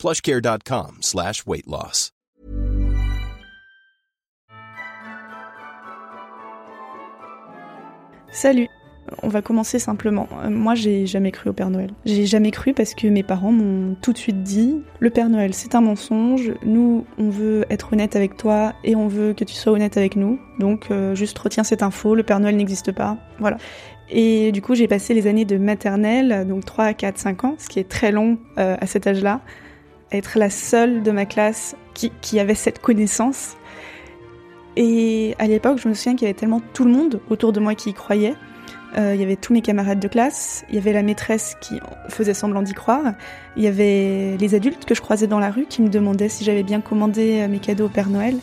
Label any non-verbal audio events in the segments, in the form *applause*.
plushcare.com slash weight. Salut on va commencer simplement. Euh, moi, j'ai jamais cru au Père Noël. J'ai jamais cru parce que mes parents m'ont tout de suite dit le Père Noël, c'est un mensonge. Nous, on veut être honnête avec toi et on veut que tu sois honnête avec nous. Donc, euh, juste retiens cette info, le Père Noël n'existe pas. Voilà. Et du coup, j'ai passé les années de maternelle, donc 3, 4, 5 ans, ce qui est très long euh, à cet âge-là, être la seule de ma classe qui, avait cette connaissance. Et à l'époque, je me souviens qu'il y avait tellement tout le monde autour de moi qui y croyait euh, il y avait tous mes camarades de classe, il y avait la maîtresse qui faisait semblant d'y croire, il y avait les adultes que je croisais dans la rue qui me demandaient si j'avais bien commandé euh, mes cadeaux au Père Noël,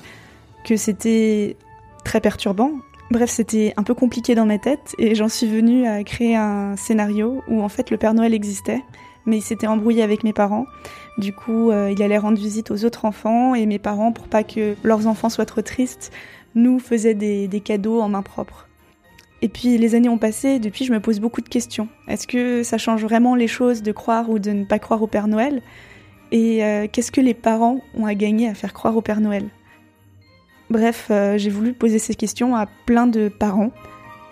que c'était très perturbant. Bref, c'était un peu compliqué dans ma tête et j'en suis venue à créer un scénario où en fait le Père Noël existait, mais il s'était embrouillé avec mes parents. Du coup, euh, il allait rendre visite aux autres enfants et mes parents, pour pas que leurs enfants soient trop tristes, nous faisaient des, cadeaux en main propre. Et puis les années ont passé, et depuis je me pose beaucoup de questions. Est-ce que ça change vraiment les choses de croire ou de ne pas croire au Père Noël? Et euh, qu'est-ce que les parents ont à gagner à faire croire au Père Noël? Bref, euh, j'ai voulu poser ces questions à plein de parents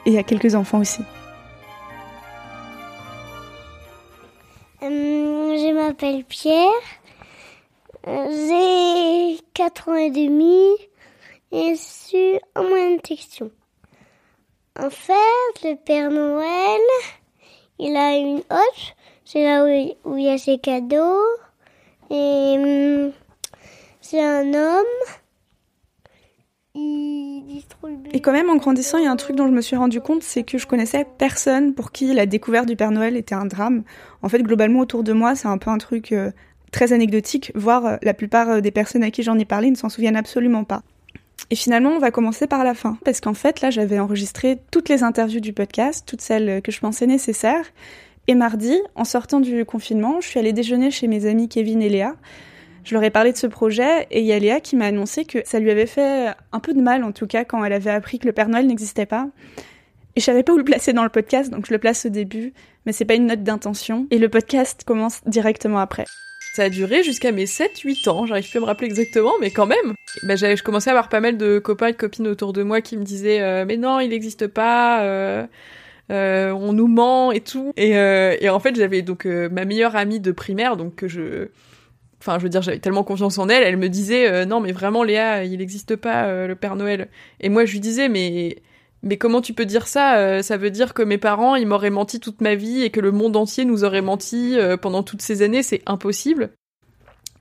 et à quelques enfants aussi. Je m'appelle Pierre, j'ai 4 ans et demi et je suis en moyenne question. En fait, le Père Noël, il a une hoche, c'est là où il y a ses cadeaux. Et hum, c'est un homme. Et quand même, en grandissant, il y a un truc dont je me suis rendu compte, c'est que je connaissais personne pour qui la découverte du Père Noël était un drame. En fait, globalement, autour de moi, c'est un peu un truc euh, très anecdotique, voire euh, la plupart euh, des personnes à qui j'en ai parlé ne s'en souviennent absolument pas. Et finalement, on va commencer par la fin, parce qu'en fait, là, j'avais enregistré toutes les interviews du podcast, toutes celles que je pensais nécessaires. Et mardi, en sortant du confinement, je suis allée déjeuner chez mes amis Kevin et Léa. Je leur ai parlé de ce projet et il y a Léa qui m'a annoncé que ça lui avait fait un peu de mal, en tout cas, quand elle avait appris que le Père Noël n'existait pas. Et je savais pas où le placer dans le podcast, donc je le place au début, mais c'est pas une note d'intention. Et le podcast commence directement après. Ça a duré jusqu'à mes 7-8 ans, j'arrive plus à me rappeler exactement, mais quand même. J'avais, je commençais à avoir pas mal de copains et de copines autour de moi qui me disaient euh, mais non, il n'existe pas, euh, euh, on nous ment et tout. Et, euh, et en fait, j'avais donc euh, ma meilleure amie de primaire, donc que je, enfin, je veux dire, j'avais tellement confiance en elle, elle me disait non mais vraiment Léa, il n'existe pas le Père Noël. Et moi, je lui disais mais mais comment tu peux dire ça Ça veut dire que mes parents, ils m'auraient menti toute ma vie et que le monde entier nous aurait menti pendant toutes ces années, c'est impossible.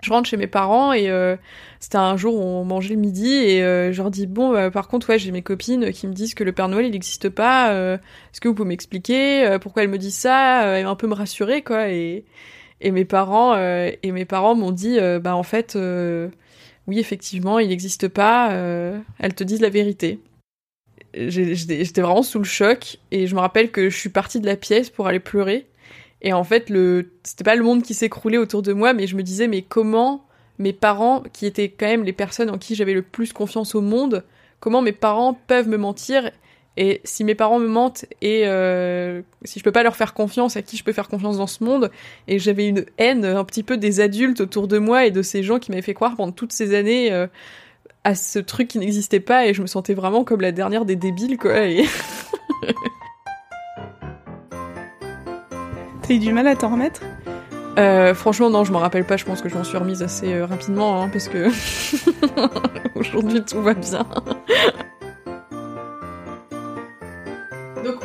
Je rentre chez mes parents et euh, c'était un jour où on mangeait le midi et euh, je leur dis bon bah, par contre ouais j'ai mes copines qui me disent que le Père Noël il n'existe pas euh, est-ce que vous pouvez m'expliquer pourquoi elles me disent ça et un peu me rassurer quoi et et mes parents et mes parents m'ont dit bah en fait oui effectivement il n'existe pas elles te disent la vérité. J'étais vraiment sous le choc et je me rappelle que je suis partie de la pièce pour aller pleurer. Et en fait, le, c'était pas le monde qui s'écroulait autour de moi, mais je me disais, mais comment mes parents, qui étaient quand même les personnes en qui j'avais le plus confiance au monde, comment mes parents peuvent me mentir et si mes parents me mentent et euh, si je peux pas leur faire confiance, à qui je peux faire confiance dans ce monde Et j'avais une haine un petit peu des adultes autour de moi et de ces gens qui m'avaient fait croire pendant toutes ces années euh, à ce truc qui n'existait pas et je me sentais vraiment comme la dernière des débiles quoi. Et *laughs* T'as eu du mal à t'en remettre? Euh, franchement, non, je m'en rappelle pas. Je pense que je m'en suis remise assez rapidement, hein, parce que *laughs* aujourd'hui tout va bien.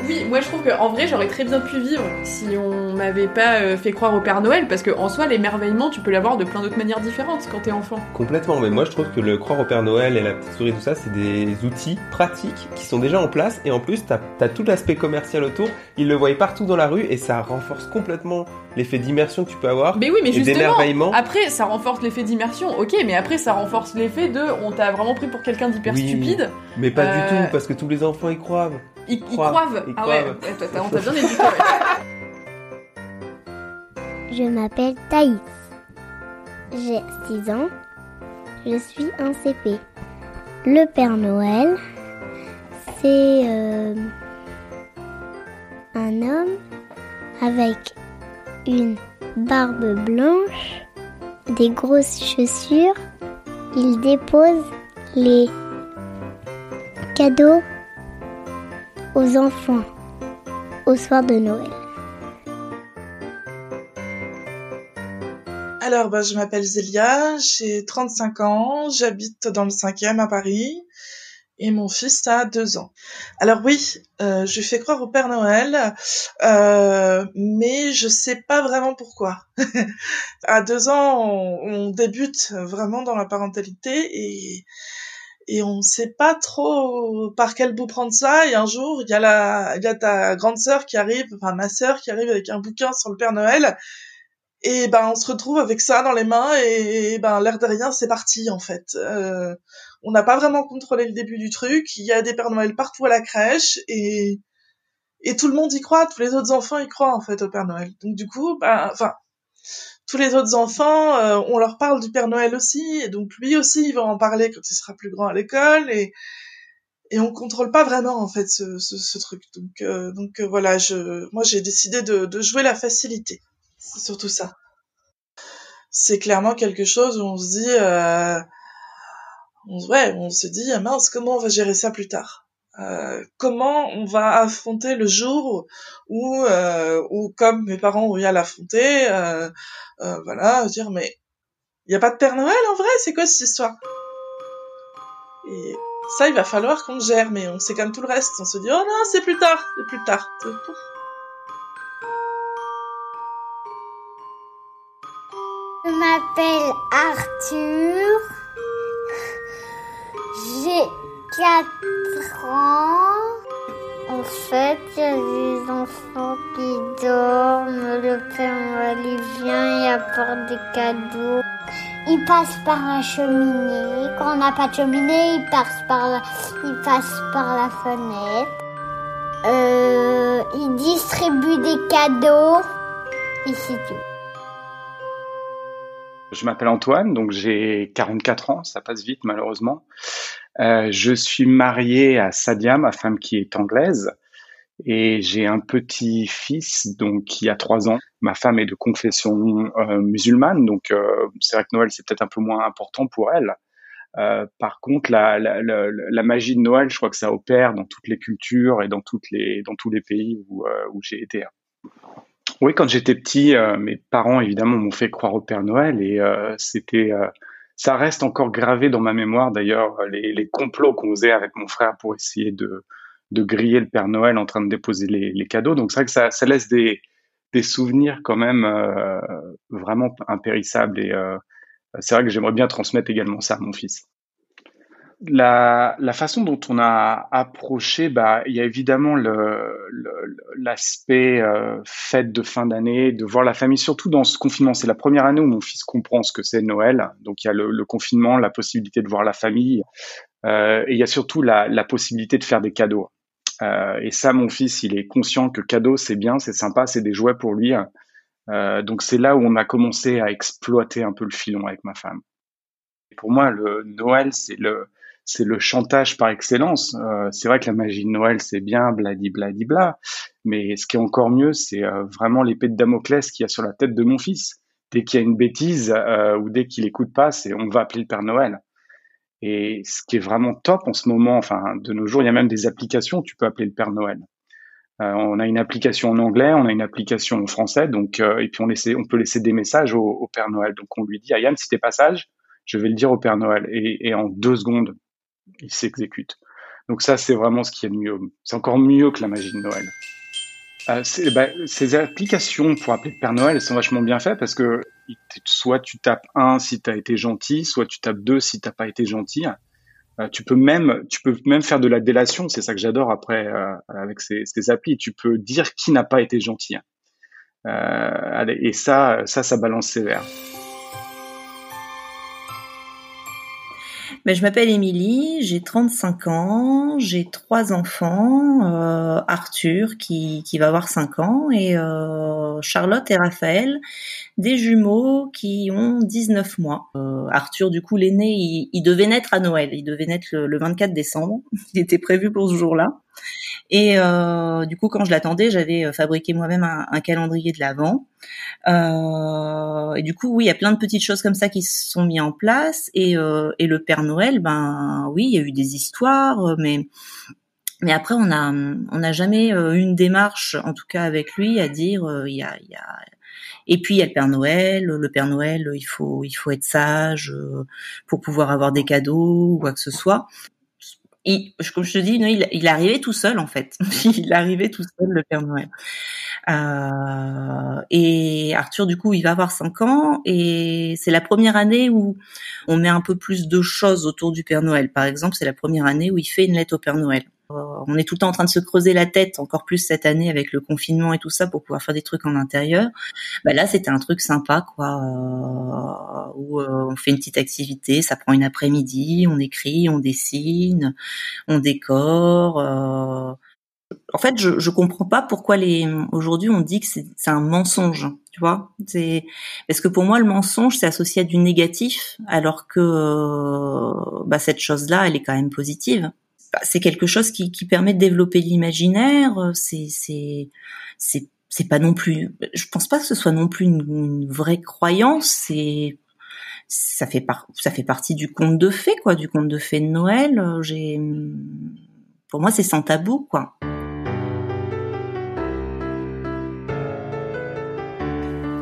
Oui, moi je trouve qu'en vrai j'aurais très bien pu vivre si on m'avait pas euh, fait croire au Père Noël, parce que en soi, l'émerveillement, tu peux l'avoir de plein d'autres manières différentes quand t'es enfant. Complètement, mais moi je trouve que le croire au Père Noël et la petite souris, tout ça, c'est des outils pratiques qui sont déjà en place, et en plus, t'as as tout l'aspect commercial autour, ils le voient partout dans la rue, et ça renforce complètement l'effet d'immersion que tu peux avoir. Mais oui, mais justement, après, ça renforce l'effet d'immersion, ok, mais après, ça renforce l'effet de on t'a vraiment pris pour quelqu'un d'hyper Oui. stupide. Mais pas Euh, du tout, parce que tous les enfants y croient. Ils, ils Croivent, ils ah ouais, croivent. ouais, toi, t'as- on t'a bien éduqué. ouais. Je m'appelle Thaïs. J'ai 6 ans. Je suis en CP. Le Père Noël, c'est euh, un homme avec une barbe blanche, des grosses chaussures. Il dépose les cadeaux aux enfants au soir de Noël. Alors, bah, je m'appelle Zélia, j'ai 35 ans, j'habite dans le 5e à Paris et mon fils a 2 ans. Alors oui, euh, je fais croire au Père Noël, euh, mais je sais pas vraiment pourquoi. *laughs* à 2 ans, on, on débute vraiment dans la parentalité et et on sait pas trop par quel bout prendre ça. Et un jour, il y a la, il y a ta grande sœur qui arrive, enfin ma sœur qui arrive avec un bouquin sur le Père Noël. Et ben on se retrouve avec ça dans les mains et, ben l'air de rien c'est parti en fait. Euh, on n'a pas vraiment contrôlé le début du truc. Il y a des Pères Noël partout à la crèche et et tout le monde y croit. Tous les autres enfants y croient en fait au Père Noël. Donc du coup, ben enfin tous les autres enfants, euh, on leur parle du Père Noël aussi et donc lui aussi il va en parler quand il sera plus grand à l'école et et on contrôle pas vraiment en fait ce, ce, truc. Donc euh, donc euh, voilà, je moi j'ai décidé de, de jouer la facilité. C'est surtout ça. C'est clairement quelque chose où on se dit, on, ouais, on se dit, ah mince, comment on va gérer ça plus tard? Euh, Comment on va affronter le jour où, euh, où comme mes parents ont eu à l'affronter, euh, voilà, dire, mais il y a pas de Père Noël en vrai, c'est quoi cette histoire? Et ça, il va falloir qu'on gère, mais on sait comme tout le reste. On se dit, oh non, c'est plus tard, c'est plus tard. Je m'appelle Arthur. J'ai 4 ans. En fait, il y a des enfants qui dorment. Le Père Noël vient, il apporte des cadeaux. Il passe par la cheminée. Quand on n'a pas de cheminée, il passe par la, il passe par la fenêtre. Euh, il distribue des cadeaux. Et c'est tout. Je m'appelle Antoine, donc j'ai 44 ans, ça passe vite malheureusement. Euh, je suis marié à Sadia, ma femme qui est anglaise, et j'ai un petit fils donc qui a trois ans. Ma femme est de confession euh, musulmane, donc euh, c'est vrai que Noël c'est peut-être un peu moins important pour elle. Par contre, la, magie de Noël, je crois que ça opère dans toutes les cultures et dans tous les pays où, où j'ai été. Oui, quand j'étais petit, mes parents évidemment m'ont fait croire au Père Noël et c'était, ça reste encore gravé dans ma mémoire d'ailleurs les, complots qu'on faisait avec mon frère pour essayer de griller le Père Noël en train de déposer les, cadeaux. Donc c'est vrai que ça, laisse des des souvenirs quand même euh, vraiment impérissables et euh, c'est vrai que j'aimerais bien transmettre également ça à mon fils. La, la façon dont on a approché, bah, il y a évidemment l'aspect euh, fête de fin d'année, de voir la famille, surtout dans ce confinement. C'est la première année où mon fils comprend ce que c'est Noël. Donc il y a le, le, confinement, la possibilité de voir la famille, euh, et il y a surtout la, la possibilité de faire des cadeaux. Euh, et ça, mon fils, il est conscient que cadeau, c'est bien, c'est sympa, c'est des jouets pour lui. Euh, donc c'est là où on a commencé à exploiter un peu le filon avec ma femme. Pour moi, le Noël, c'est le c'est le chantage par excellence. Euh, c'est vrai que la magie de Noël, c'est bien, bladi bladi bla, mais ce qui est encore mieux, c'est euh, vraiment l'épée de Damoclès qu'il y a sur la tête de mon fils. Dès qu'il y a une bêtise euh, ou dès qu'il écoute pas, c'est on va appeler le Père Noël. Et ce qui est vraiment top en ce moment, enfin de nos jours, il y a même des applications tu peux appeler le Père Noël. On a une application en anglais, on a une application en français, donc et puis on, peut laisser des messages au, Père Noël. Donc on lui dit, Ayane, si t'es pas sage, je vais le dire au Père Noël. Et en deux secondes, il s'exécute. Donc ça, c'est vraiment ce qui est mieux. C'est encore mieux que la magie de Noël. euh, bah, Ces applications pour appeler Père Noël, elles sont vachement bien faites parce que soit tu tapes 1 si tu as été gentil, soit tu tapes 2 si t'as pas été gentil. Euh, tu peux même, tu peux même faire de la délation. C'est ça que j'adore après euh, avec ces, applis. Tu peux dire qui n'a pas été gentil. Et ça, ça, ça balance sévère. Mais je m'appelle Émilie, j'ai 35 ans, j'ai trois enfants, euh, Arthur qui, qui va avoir 5 ans et euh, Charlotte et Raphaël, des jumeaux qui ont 19 mois. Euh, Arthur, du coup, l'aîné, il, il, devait naître à Noël, il devait naître le, le 24 décembre, *laughs* il était prévu pour ce jour-là. Et euh, du coup, quand je l'attendais, j'avais euh, fabriqué moi-même un, calendrier de l'avant. Euh, et du coup, oui, il y a plein de petites choses comme ça qui se sont mis en place. Et, euh, et le Père Noël, ben oui, il y a eu des histoires, mais mais après, on a on n'a jamais eu une démarche, en tout cas avec lui, à dire il y a, y a et puis il y a le Père Noël. Le Père Noël, il faut il faut être sage pour pouvoir avoir des cadeaux ou quoi que ce soit et comme je te dis, non, il, il arrivé tout seul en fait. *laughs* il arrivé tout seul le Père Noël. Euh, et Arthur, du coup, il va avoir 5 ans et c'est la première année où on met un peu plus de choses autour du Père Noël. Par exemple, c'est la première année où il fait une lettre au Père Noël. Euh, on est tout le temps en train de se creuser la tête, encore plus cette année avec le confinement et tout ça, pour pouvoir faire des trucs en intérieur. Bah là, c'était un truc sympa, quoi, euh, où euh, on fait une petite activité, ça prend une après-midi, on écrit, on dessine, on décore. En fait, je, je comprends pas pourquoi les aujourd'hui on dit que c'est un mensonge, tu vois. C'est parce que pour moi le mensonge c'est associé à du négatif, alors que bah, cette chose-là, elle est quand même positive. Bah, c'est quelque chose qui, permet de développer l'imaginaire. C'est c'est c'est pas non plus. Je pense pas que ce soit non plus une, vraie croyance. C'est ça fait partie du conte de fées quoi, du conte de fées de Noël. J'ai pour moi c'est sans tabou quoi.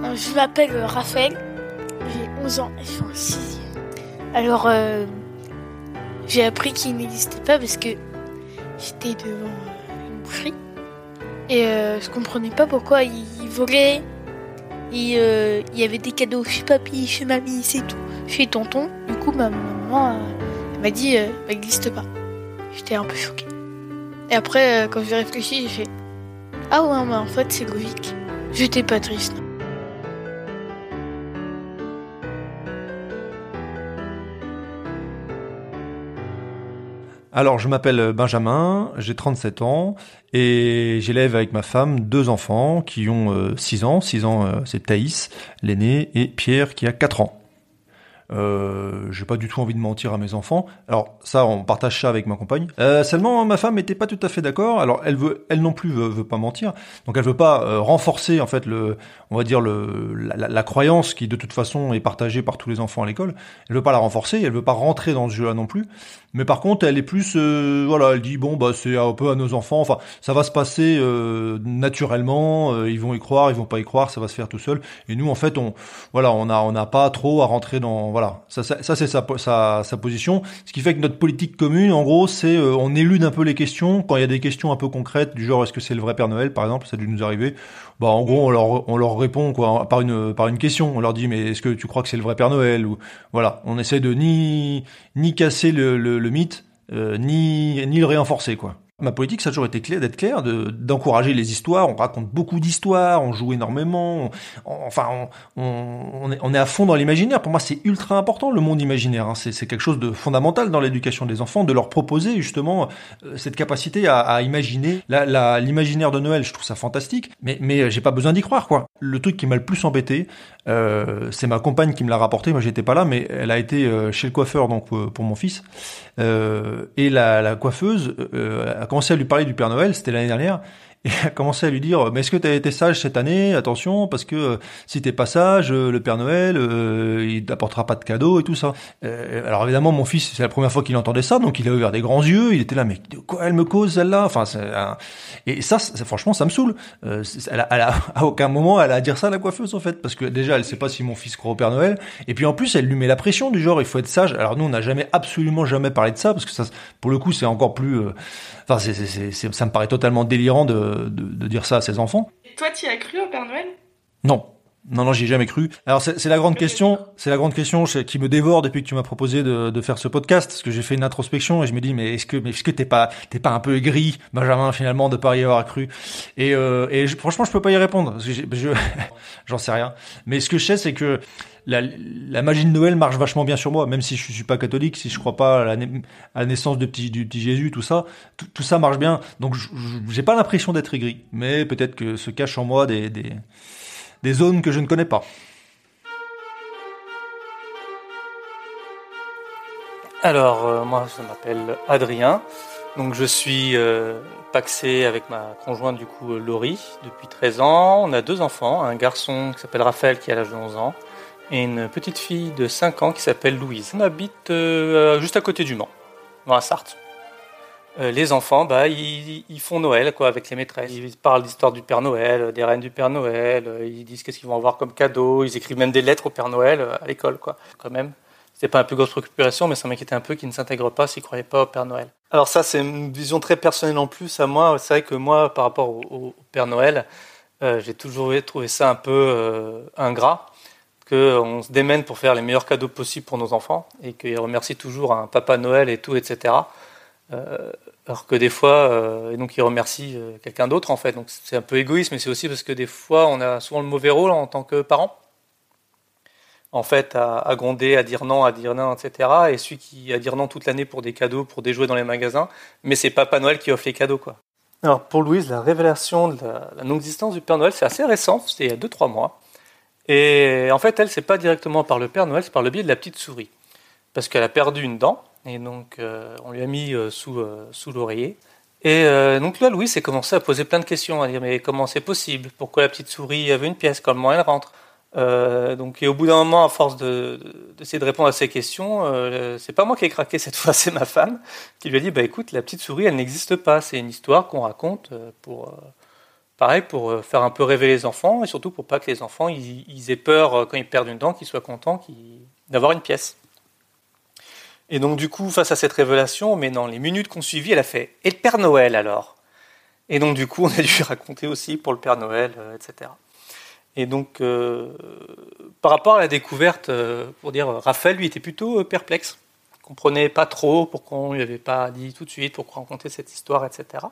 Euh, je m'appelle Raphaël, j'ai 11 ans et je suis en 6 Alors, euh, j'ai appris qu'il n'existait pas parce que j'étais devant euh, une boucherie et euh, je comprenais pas pourquoi il, volait. Euh, il y avait des cadeaux chez papy, chez mamie, c'est tout, chez tonton. Du coup, ma maman m'a dit ça n'existe pas. J'étais un peu choquée. Et après, quand j'ai réfléchi, j'ai fait Ah ouais, mais en fait, c'est logique. J'étais pas triste. Alors, je m'appelle Benjamin, j'ai 37 ans et j'élève avec ma femme deux enfants qui ont 6 euh, ans. 6 ans, euh, c'est Thaïs, l'aîné, et Pierre qui a 4 ans. Euh, j'ai pas du tout envie de mentir à mes enfants. Alors ça, on partage ça avec ma compagne. Euh, seulement, ma femme était pas tout à fait d'accord. Alors elle veut, elle non plus veut, pas mentir. Donc elle veut pas euh, renforcer en fait le, on va dire le, la, croyance qui de toute façon est partagée par tous les enfants à l'école. Elle veut pas la renforcer. Elle veut pas rentrer dans ce jeu-là non plus. Mais par contre, elle est plus, euh, voilà, elle dit bon bah c'est un peu à nos enfants. Enfin, ça va se passer euh, naturellement. ils vont y croire, ils vont pas y croire, ça va se faire tout seul. Et nous, en fait, on, voilà, on a, on n'a pas trop à rentrer dans voilà, ça, ça, c'est sa, sa, position. Ce qui fait que notre politique commune, en gros, c'est euh, on élude un peu les questions. Quand il y a des questions un peu concrètes, du genre est-ce que c'est le vrai Père Noël, par exemple, ça a dû nous arriver. Bah, en gros, on leur, on leur répond quoi par une, par une question. On leur dit mais est-ce que tu crois que c'est le vrai Père Noël ou voilà. On essaie de ni, ni casser le, le, mythe, euh, ni, ni le renforcer quoi. Ma politique, ça a toujours été clair, d'être clair, d'encourager les histoires. On raconte beaucoup d'histoires, on joue énormément. enfin, on, est, on, est, à fond dans l'imaginaire. Pour moi, c'est ultra important le monde imaginaire. Hein. C'est quelque chose de fondamental dans l'éducation des enfants, de leur proposer justement euh, cette capacité à, imaginer. L'imaginaire de Noël, je trouve ça fantastique, mais, mais euh, j'ai pas besoin d'y croire, quoi. Le truc qui m'a le plus embêté, euh, c'est ma compagne qui me l'a rapporté. Moi, j'étais pas là, mais elle a été chez le coiffeur donc pour mon fils. et la, la coiffeuse a commencé à lui parler du Père Noël, c'était l'année dernière, et a commencé à lui dire mais est-ce que tu as été sage cette année? Attention parce que euh, si t'es pas sage euh, le Père Noël euh, il t'apportera pas de cadeaux et tout ça. Alors évidemment mon fils c'est la première fois qu'il entendait ça donc il a ouvert des grands yeux il était là mais de quoi elle me cause celle-là? Enfin et ça franchement ça me saoule. Elle a, *laughs* à aucun moment elle a à dire ça à la coiffeuse en fait parce que déjà elle sait pas si mon fils croit au Père Noël et puis en plus elle lui met la pression du genre il faut être sage. Alors nous on n'a jamais absolument jamais parlé de ça parce que ça pour le coup c'est encore plus enfin ça me paraît totalement délirant de de, de dire ça à ses enfants. Toi, tu as cru au Père Noël? Non, non, non, j'y ai jamais cru. Alors c'est la grande question, c'est la grande question qui me dévore depuis que tu m'as proposé de, de, faire ce podcast, parce que j'ai fait une introspection et je me dis mais est-ce que mais est-ce que t'es pas t'es pas un peu aigri, Benjamin finalement de pas y avoir cru? Et, euh, et franchement je peux pas y répondre, parce que je *laughs* j'en sais rien. Mais ce que je sais c'est que la, la, magie de Noël marche vachement bien sur moi, même si je suis pas catholique, si je crois pas à la, à la naissance de petit, du petit Jésus, tout ça, tout, ça marche bien. Donc j'ai pas l'impression d'être aigri, mais peut-être que se cache en moi des, des des zones que je ne connais pas. Alors, euh, moi, je m'appelle Adrien. Donc, je suis euh, paxé avec ma conjointe, du coup, euh, Laurie, depuis 13 ans. On a deux enfants, un garçon qui s'appelle Raphaël, qui a l'âge de 11 ans, et une petite fille de 5 ans qui s'appelle Louise. On habite juste à côté du Mans, dans la Sarthe. Euh, les enfants, bah, ils, font Noël quoi, avec les maîtresses. Ils parlent d'histoire du Père Noël, des reines du Père Noël, euh, ils disent qu'est-ce qu'ils vont avoir comme cadeau, ils écrivent même des lettres au Père Noël euh, à l'école. quoi. Quand même, c'était pas un peu grosse préoccupation, mais ça m'inquiétait un peu qu'ils ne s'intègrent pas s'ils ne croyaient pas au Père Noël. Alors ça, c'est une vision très personnelle en plus à moi. C'est vrai que moi, par rapport au, Père Noël, j'ai toujours trouvé ça un peu ingrat qu'on se démène pour faire les meilleurs cadeaux possibles pour nos enfants et qu'ils remercient toujours un Papa Noël et tout, etc. alors que des fois, euh, et donc il remercie euh, quelqu'un d'autre en fait. Donc c'est un peu égoïste, mais c'est aussi parce que des fois on a souvent le mauvais rôle en tant que parent. En fait, à, gronder, à dire non, à dire non, etc. Et celui qui a dire non toute l'année pour des cadeaux, pour des jouets dans les magasins, mais c'est Papa Noël qui offre les cadeaux, quoi. Alors pour Louise, la révélation de la, non-existence du Père Noël, c'est assez récent, c'était il y a 2-3 mois. Et en fait, elle, c'est pas directement par le Père Noël, c'est par le biais de la petite souris. Parce qu'elle a perdu une dent, et donc, euh, on lui a mis euh, sous, euh, sous l'oreiller. Et donc là, Louis s'est commencé à poser plein de questions, à dire mais comment c'est possible? Pourquoi la petite souris avait une pièce? Comment elle rentre donc, et au bout d'un moment, à force d'essayer de, de, répondre à ces questions, c'est pas moi qui ai craqué cette *laughs* fois, c'est ma femme qui lui a dit bah écoute, la petite souris, elle n'existe pas. C'est une histoire qu'on raconte pour, pareil, pour faire un peu rêver les enfants et surtout pour pas que les enfants ils, aient peur quand ils perdent une dent, qu'ils soient contents d'avoir une pièce. Et donc, du coup, face à cette révélation, mais dans les minutes qu'on suivit, elle a fait Et le Père Noël alors? Et donc, du coup, on a dû *laughs* raconter aussi pour le Père Noël, euh, etc. Et donc, euh, par rapport à la découverte, euh, pour dire, Raphaël, lui, était plutôt perplexe. Il comprenait pas trop pourquoi on lui avait pas dit tout de suite, pourquoi raconter cette histoire, etc.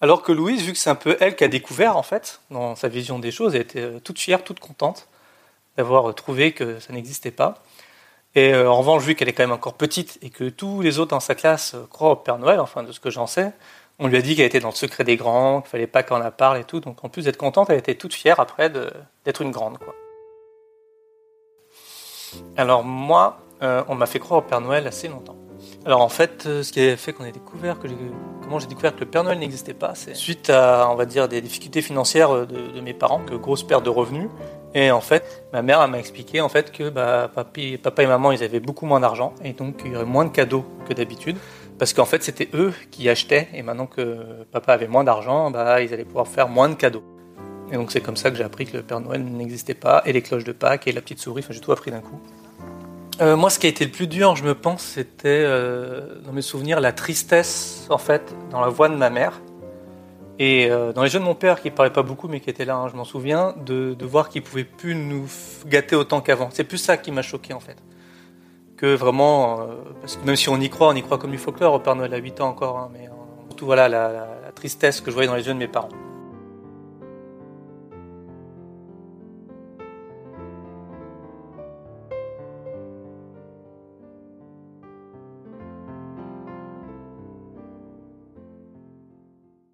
Alors que Louise, vu que c'est un peu elle qui a découvert, en fait, dans sa vision des choses, elle était toute fière, toute contente d'avoir trouvé que ça n'existait pas. Et euh, en revanche, vu qu'elle est quand même encore petite et que tous les autres dans sa classe euh, croient au Père Noël, enfin de ce que j'en sais, on lui a dit qu'elle était dans le secret des grands, qu'il fallait pas qu'on la parle et tout. Donc en plus d'être contente, elle était toute fière après d'être une grande. Alors moi, euh, on m'a fait croire au Père Noël assez longtemps. Alors en fait, ce qui a fait qu'on ait découvert que comment j'ai découvert que le Père Noël n'existait pas, c'est suite à on va dire des difficultés financières de, de mes parents, que grosse perte de revenus, et en fait, ma mère m'a expliqué en fait que bah, papa et maman ils avaient beaucoup moins d'argent et donc il y aurait moins de cadeaux que d'habitude parce qu'en fait c'était eux qui achetaient et maintenant que papa avait moins d'argent, bah, ils allaient pouvoir faire moins de cadeaux. Et donc c'est comme ça que j'ai appris que le Père Noël n'existait pas et les cloches de Pâques et la petite souris, enfin j'ai tout appris d'un coup. Euh, moi, ce qui a été le plus dur, je me pense, c'était euh, dans mes souvenirs la tristesse en fait dans la voix de ma mère et euh, dans les jeux de mon père, qui parlait pas beaucoup, mais qui était là, hein, je m'en souviens, de, voir qu'il pouvait plus nous gâter autant qu'avant. C'est plus ça qui m'a choqué en fait. Que vraiment, parce que même si on y croit, on y croit comme du folklore, au Père Noël à 8 ans encore, hein, mais surtout voilà la, la, la tristesse que je voyais dans les yeux de mes parents.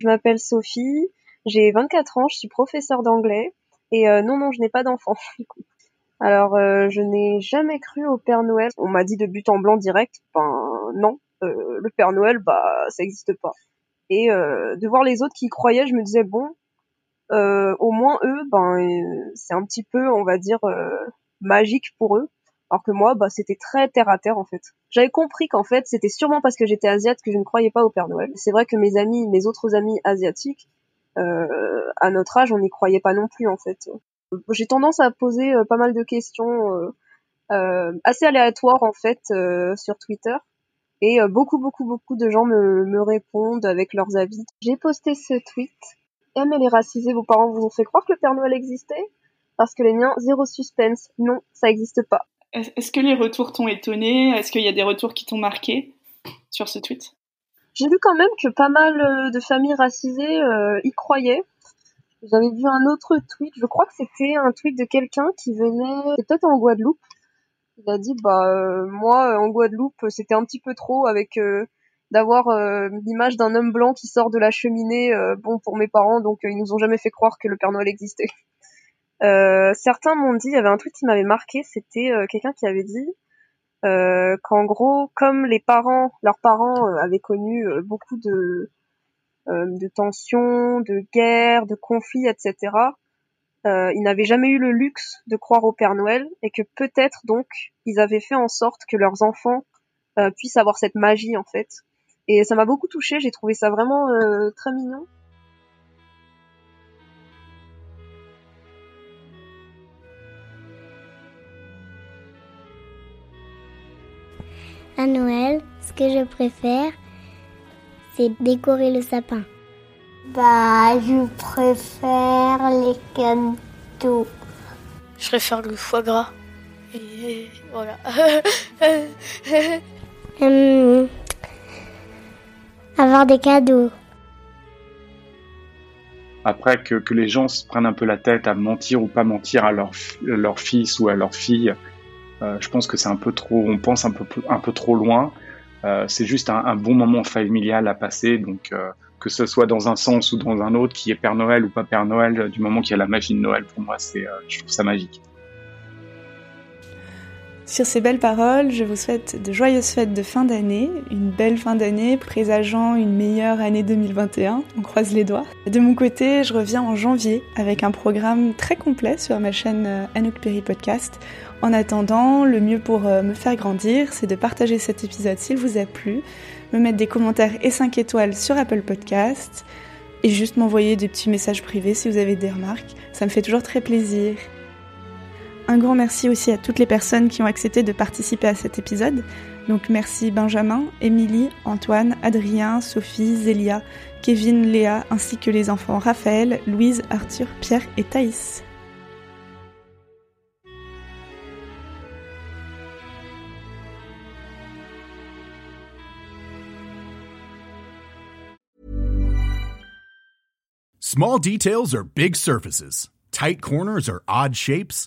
Je m'appelle Sophie, j'ai 24 ans, je suis professeure d'anglais et euh, non non, je n'ai pas d'enfant. *laughs* Alors euh, je n'ai jamais cru au Père Noël. On m'a dit de but en blanc direct, ben non, euh, le Père Noël bah ça n'existe pas. Et de voir les autres qui croyaient, je me disais bon, au moins eux, ben c'est un petit peu, on va dire, magique pour eux. Alors que moi, bah, c'était très terre à terre en fait. J'avais compris qu'en fait, c'était sûrement parce que j'étais asiate que je ne croyais pas au Père Noël. C'est vrai que mes amis, mes autres amis asiatiques, euh, à notre âge, on n'y croyait pas non plus en fait. J'ai tendance à poser euh, pas mal de questions euh, euh assez aléatoires en fait euh, sur Twitter. Et beaucoup, beaucoup, beaucoup de gens me, me répondent avec leurs avis. J'ai posté ce tweet M, elle est racisée, vos parents vous ont fait croire que le Père Noël existait? Parce que les miens, zéro suspense, non, ça n'existe pas. Est-ce que les retours t'ont étonné? Est-ce qu'il y a des retours qui t'ont marqué sur ce tweet? J'ai vu quand même que pas mal euh, de familles racisées euh, y croyaient. J'avais vu un autre tweet, je crois que c'était un tweet de quelqu'un qui venait, peut-être en Guadeloupe. Il a dit, bah euh, moi en Guadeloupe, c'était un petit peu trop avec d'avoir l'image d'un homme blanc qui sort de la cheminée, bon pour mes parents, donc ils nous ont jamais fait croire que le Père Noël existait. Euh, certains m'ont dit, il y avait un truc qui m'avait marqué, c'était euh, quelqu'un qui avait dit euh, qu'en gros, comme les parents, leurs parents avaient connu beaucoup de de tensions, de guerres, de conflits, etc. ils n'avaient jamais eu le luxe de croire au Père Noël et que peut-être donc ils avaient fait en sorte que leurs enfants puissent avoir cette magie en fait. Et ça m'a beaucoup touché, j'ai trouvé ça vraiment très mignon. À Noël, ce que je préfère, c'est décorer le sapin. Bah, je préfère les cadeaux. Je préfère le foie gras. Et voilà. *laughs* Hum, avoir des cadeaux. Après que, que, les gens se prennent un peu la tête à mentir ou pas mentir à leur, leur fils ou à leur fille, euh, je pense que c'est un peu trop, on pense un peu, un peu trop loin. Euh, c'est juste un, un, bon moment familial à passer, donc euh, que ce soit dans un sens ou dans un autre, qui est Père Noël ou pas Père Noël, du moment qu'il y a la magie de Noël, pour moi, c'est, je trouve ça magique. Sur ces belles paroles, je vous souhaite de joyeuses fêtes de fin d'année, une belle fin d'année présageant une meilleure année 2021. On croise les doigts. De mon côté, je reviens en janvier avec un programme très complet sur ma chaîne Anouk Perry Podcast. En attendant, le mieux pour euh, me faire grandir, c'est de partager cet épisode s'il vous a plu, me mettre des commentaires et 5 étoiles sur Apple Podcast et juste m'envoyer des petits messages privés si vous avez des remarques. Ça me fait toujours très plaisir. Un grand merci aussi à toutes les personnes qui ont accepté de participer à cet épisode. Donc merci Benjamin, Émilie, Antoine, Adrien, Sophie, Zélia, Kevin, Léa, ainsi que les enfants Raphaël, Louise, Arthur, Pierre et Thaïs. Small details are big surfaces. Tight corners are odd shapes.